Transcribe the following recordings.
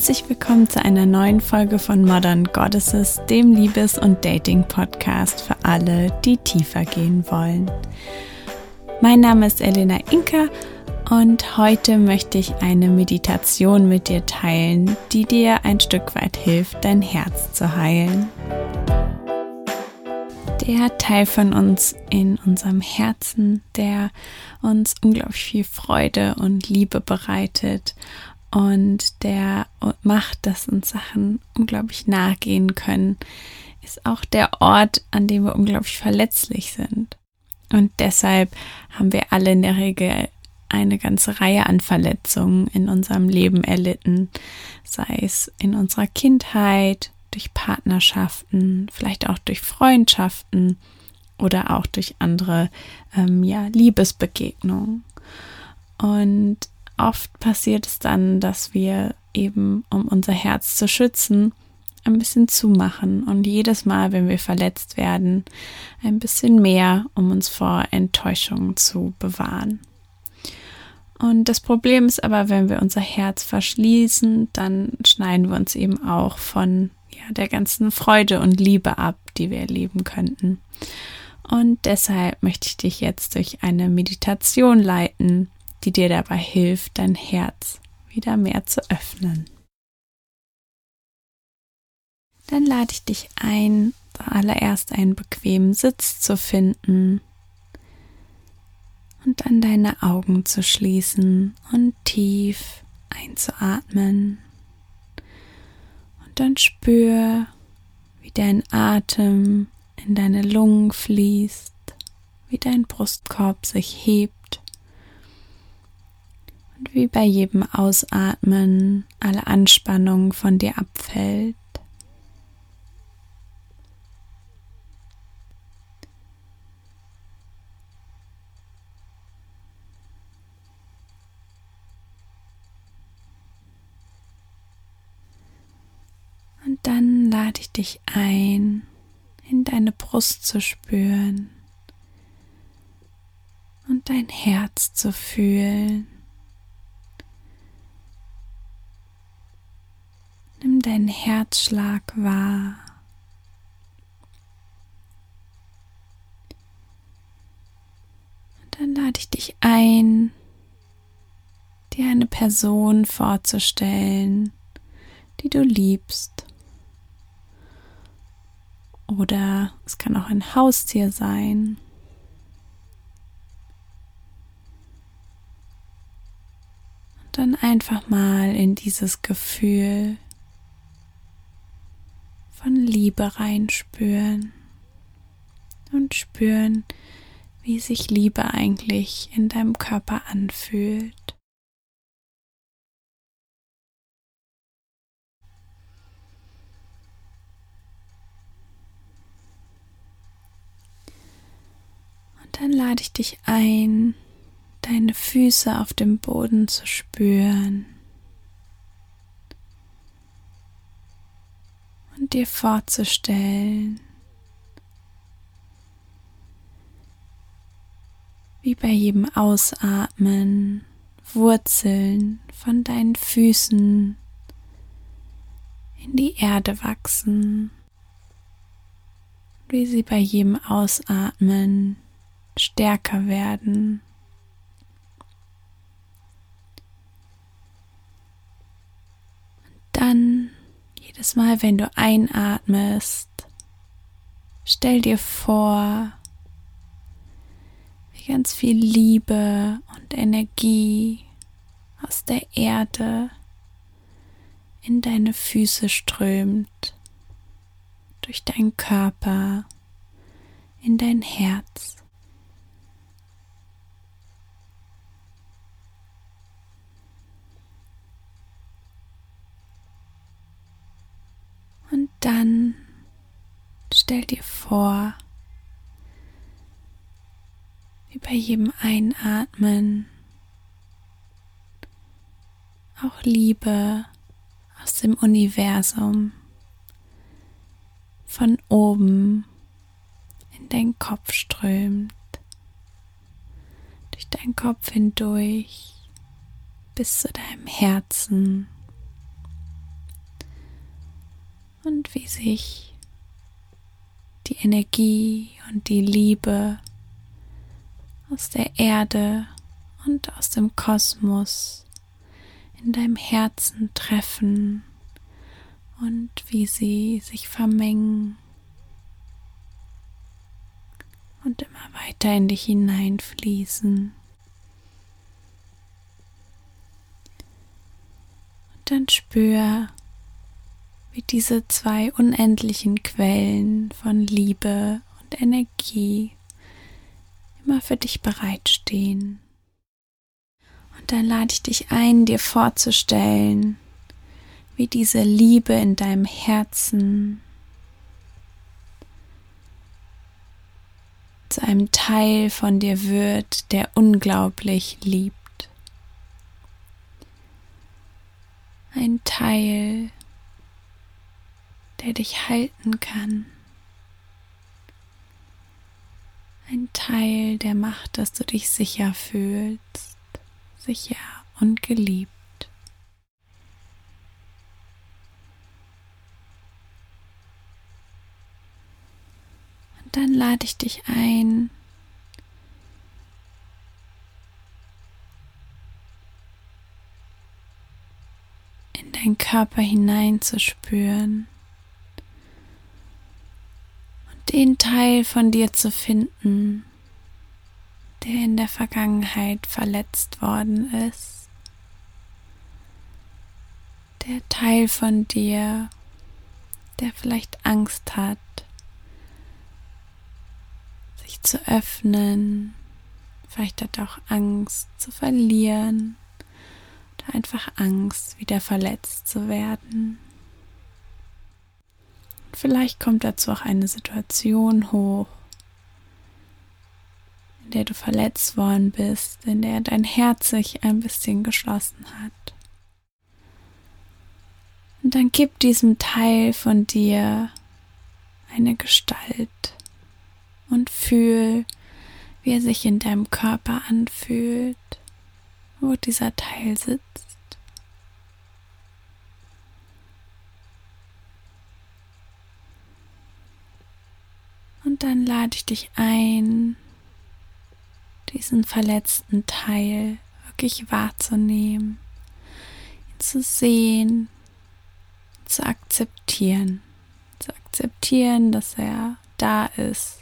Herzlich willkommen zu einer neuen Folge von Modern Goddesses, dem Liebes- und Dating-Podcast für alle, die tiefer gehen wollen. Mein Name ist Elena Inka und heute möchte ich eine Meditation mit dir teilen, die dir ein Stück weit hilft, dein Herz zu heilen. Der Teil von uns in unserem Herzen, der uns unglaublich viel Freude und Liebe bereitet und der macht, dass uns Sachen unglaublich nahe gehen können, ist auch der Ort, an dem wir unglaublich verletzlich sind. Und deshalb haben wir alle in der Regel eine ganze Reihe an Verletzungen in unserem Leben erlitten, sei es in unserer Kindheit, durch Partnerschaften, vielleicht auch durch Freundschaften oder auch durch andere ähm, ja, Liebesbegegnungen. Und oft passiert es dann, dass wir eben, um unser Herz zu schützen, ein bisschen zumachen und jedes Mal, wenn wir verletzt werden, ein bisschen mehr, um uns vor Enttäuschungen zu bewahren. Und das Problem ist aber, wenn wir unser Herz verschließen, dann schneiden wir uns eben auch von ja, der ganzen Freude und Liebe ab, die wir erleben könnten. Und deshalb möchte ich dich jetzt durch eine Meditation leiten, die dir dabei hilft, dein Herz wieder mehr zu öffnen. Dann lade ich dich ein, zuallererst einen bequemen Sitz zu finden und dann deine Augen zu schließen und tief einzuatmen. Dann spür, wie dein Atem in deine Lungen fließt, wie dein Brustkorb sich hebt und wie bei jedem Ausatmen alle Anspannung von dir abfällt. Und dann ich dich ein, in deine Brust zu spüren und dein Herz zu fühlen. Nimm deinen Herzschlag wahr. Und dann lade ich dich ein, dir eine Person vorzustellen, die du liebst. Oder es kann auch ein Haustier sein. Und dann einfach mal in dieses Gefühl von Liebe reinspüren und spüren, wie sich Liebe eigentlich in deinem Körper anfühlt. Dann lade ich dich ein, deine Füße auf dem Boden zu spüren. und dir vorzustellen, wie bei jedem Ausatmen Wurzeln von deinen Füßen in die Erde wachsen, wie sie bei jedem Ausatmen stärker werden. Und dann jedes Mal, wenn du einatmest, stell dir vor, wie ganz viel Liebe und Energie aus der Erde in deine Füße strömt, durch deinen Körper, in dein Herz. Und dann stell dir vor, wie bei jedem Einatmen auch Liebe aus dem Universum von oben in deinen Kopf strömt, durch deinen Kopf hindurch bis zu deinem Herzen und wie sich die Energie und die Liebe aus der Erde und aus dem Kosmos in deinem Herzen treffen und wie sie sich vermengen und immer weiter in dich hineinfließen. Und dann spür, wie diese zwei unendlichen Quellen von Liebe und Energie immer für dich bereitstehen. Und dann lade ich dich ein, dir vorzustellen, wie diese Liebe in deinem Herzen zu einem Teil von dir wird, der unglaublich liebt. Ein Teil, der dich halten kann. Ein Teil, der macht, dass du dich sicher fühlst, sicher und geliebt. dann lade ich dich ein, in deinen Körper hineinzuspüren und den Teil von dir zu finden, der in der Vergangenheit verletzt worden ist. Der Teil von dir, der vielleicht Angst hat, sich zu öffnen. Vielleicht hat er auch Angst zu verlieren oder einfach Angst, wieder verletzt zu werden. Vielleicht kommt dazu auch eine Situation hoch, in der du verletzt worden bist, in der dein Herz sich ein bisschen geschlossen hat. Und dann gib diesem Teil von dir eine Gestalt und fühl, wie er sich in deinem Körper anfühlt, wo dieser Teil sitzt. Und dann lade ich dich ein, diesen verletzten Teil wirklich wahrzunehmen, ihn zu sehen, zu akzeptieren, zu akzeptieren, dass er da ist.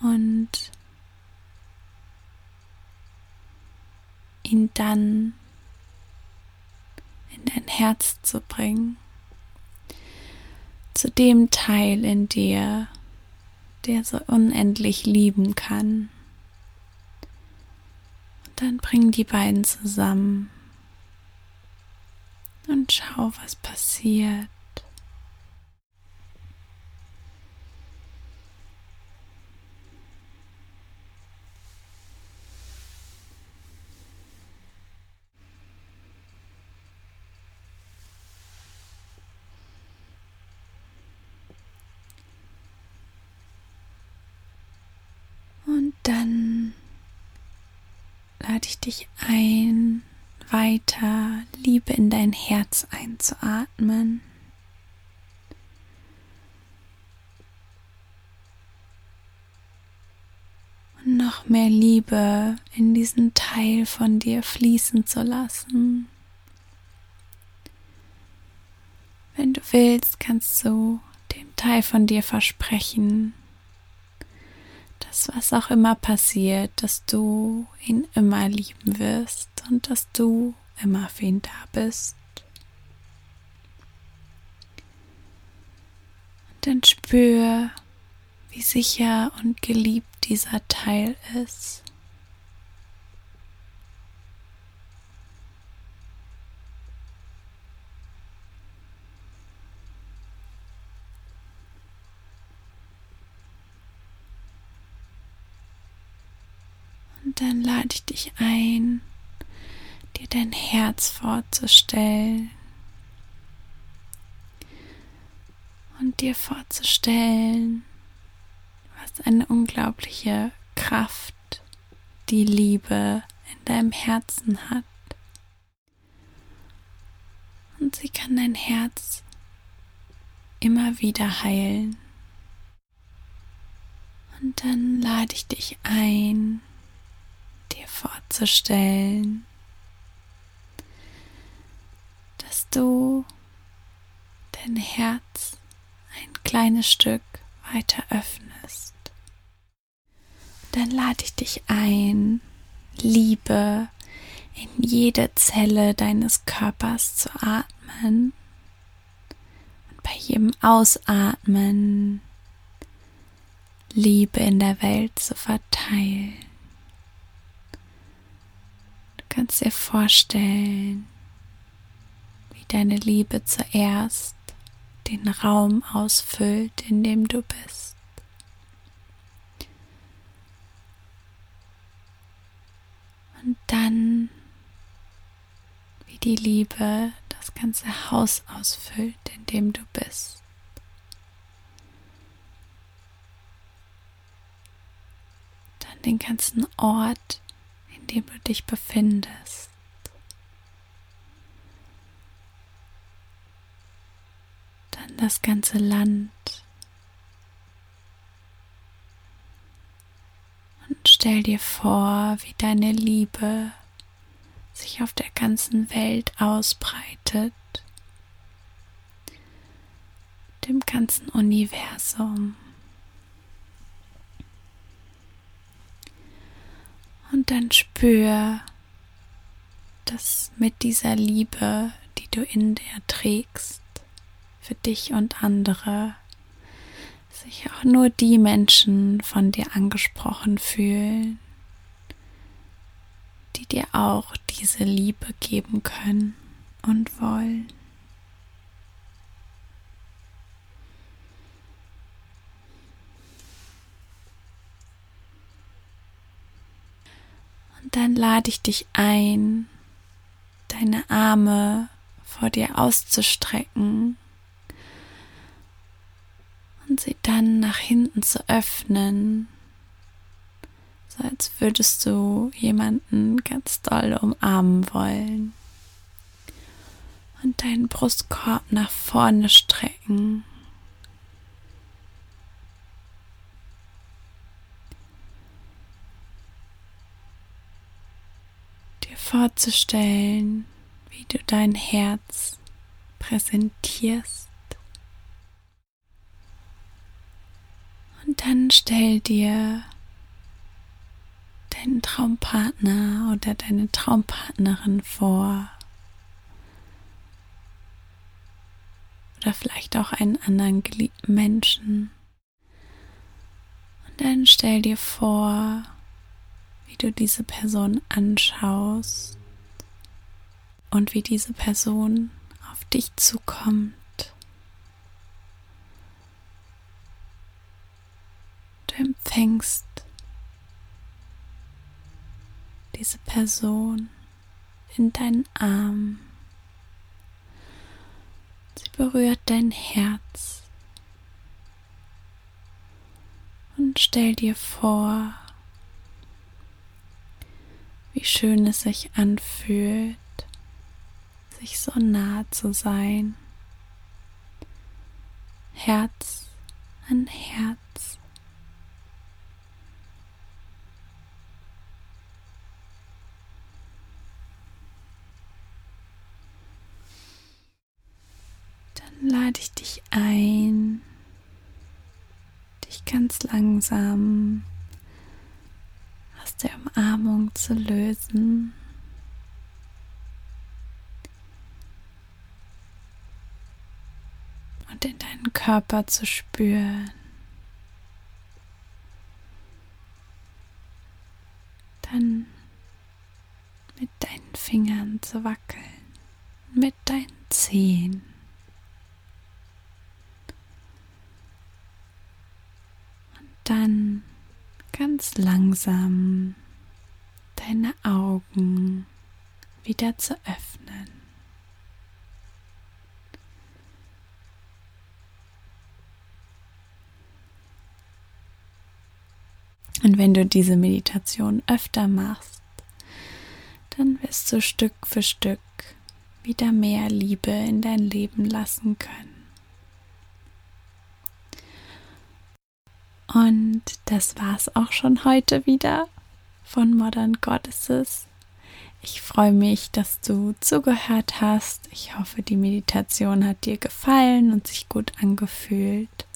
Und ihn dann in dein Herz zu bringen, zu dem Teil in dir, der so unendlich lieben kann. Und dann bring die beiden zusammen und schau, was passiert. dann lade ich dich ein, weiter Liebe in dein Herz einzuatmen. Und noch mehr Liebe in diesen Teil von dir fließen zu lassen. Wenn du willst, kannst du dem Teil von dir versprechen, dass was auch immer passiert, dass du ihn immer lieben wirst und dass du immer für ihn da bist. Und dann spür, wie sicher und geliebt dieser Teil ist. Und dann lade ich dich ein, dir dein Herz vorzustellen und dir vorzustellen, ist eine unglaubliche Kraft, die Liebe in deinem Herzen hat. Und sie kann dein Herz immer wieder heilen. Und dann lade ich dich ein, dir vorzustellen, dass du dein Herz ein kleines Stück weiter öffnest. Dann lade ich dich ein, Liebe in jede Zelle deines Körpers zu atmen und bei jedem Ausatmen Liebe in der Welt zu verteilen. Kannst dir vorstellen, wie deine Liebe zuerst den Raum ausfüllt, in dem du bist. Und dann, wie die Liebe das ganze Haus ausfüllt, in dem du bist. Dann den ganzen Ort, in dem du dich befindest. Dann das ganze Land. Und stell dir vor, wie deine Liebe sich auf der ganzen Welt ausbreitet, dem ganzen Universum. Und dann spür, dass mit dieser Liebe, die du in dir trägst, für dich und andere, sich auch nur die Menschen von dir angesprochen fühlen, die dir auch diese Liebe geben können und wollen. Und dann lade ich dich ein, deine Arme vor dir auszustrecken und sie dann nach hinten zu öffnen, so als würdest du jemanden ganz doll umarmen wollen. Und deinen Brustkorb nach vorne strecken. Vorzustellen, wie du dein Herz präsentierst. Und dann stell dir deinen Traumpartner oder deine Traumpartnerin vor. Oder vielleicht auch einen anderen geliebten Menschen. Und dann stell dir vor, wie du diese Person anschaust und wie diese Person auf dich zukommt. Du empfängst diese Person in deinen Arm. Sie berührt dein Herz. Und stell dir vor, wie schön es sich anfühlt, sich so nah zu sein. Herz an Herz. lade ich dich ein, dich ganz langsam aus der Umarmung zu lösen. Und in deinen Körper zu spüren. Dann mit deinen Fingern zu wackeln, mit deinen Zehen. dann ganz langsam deine Augen wieder zu öffnen. Und wenn du diese Meditation öfter machst, dann wirst du Stück für Stück wieder mehr Liebe in dein Leben lassen können. Und das war's auch schon heute wieder von Modern Goddesses. Ich freue mich, dass du zugehört hast. Ich hoffe, die Meditation hat dir gefallen und sich gut angefühlt.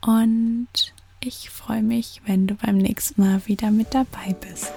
Und ich freue mich, wenn du beim nächsten Mal wieder mit dabei bist.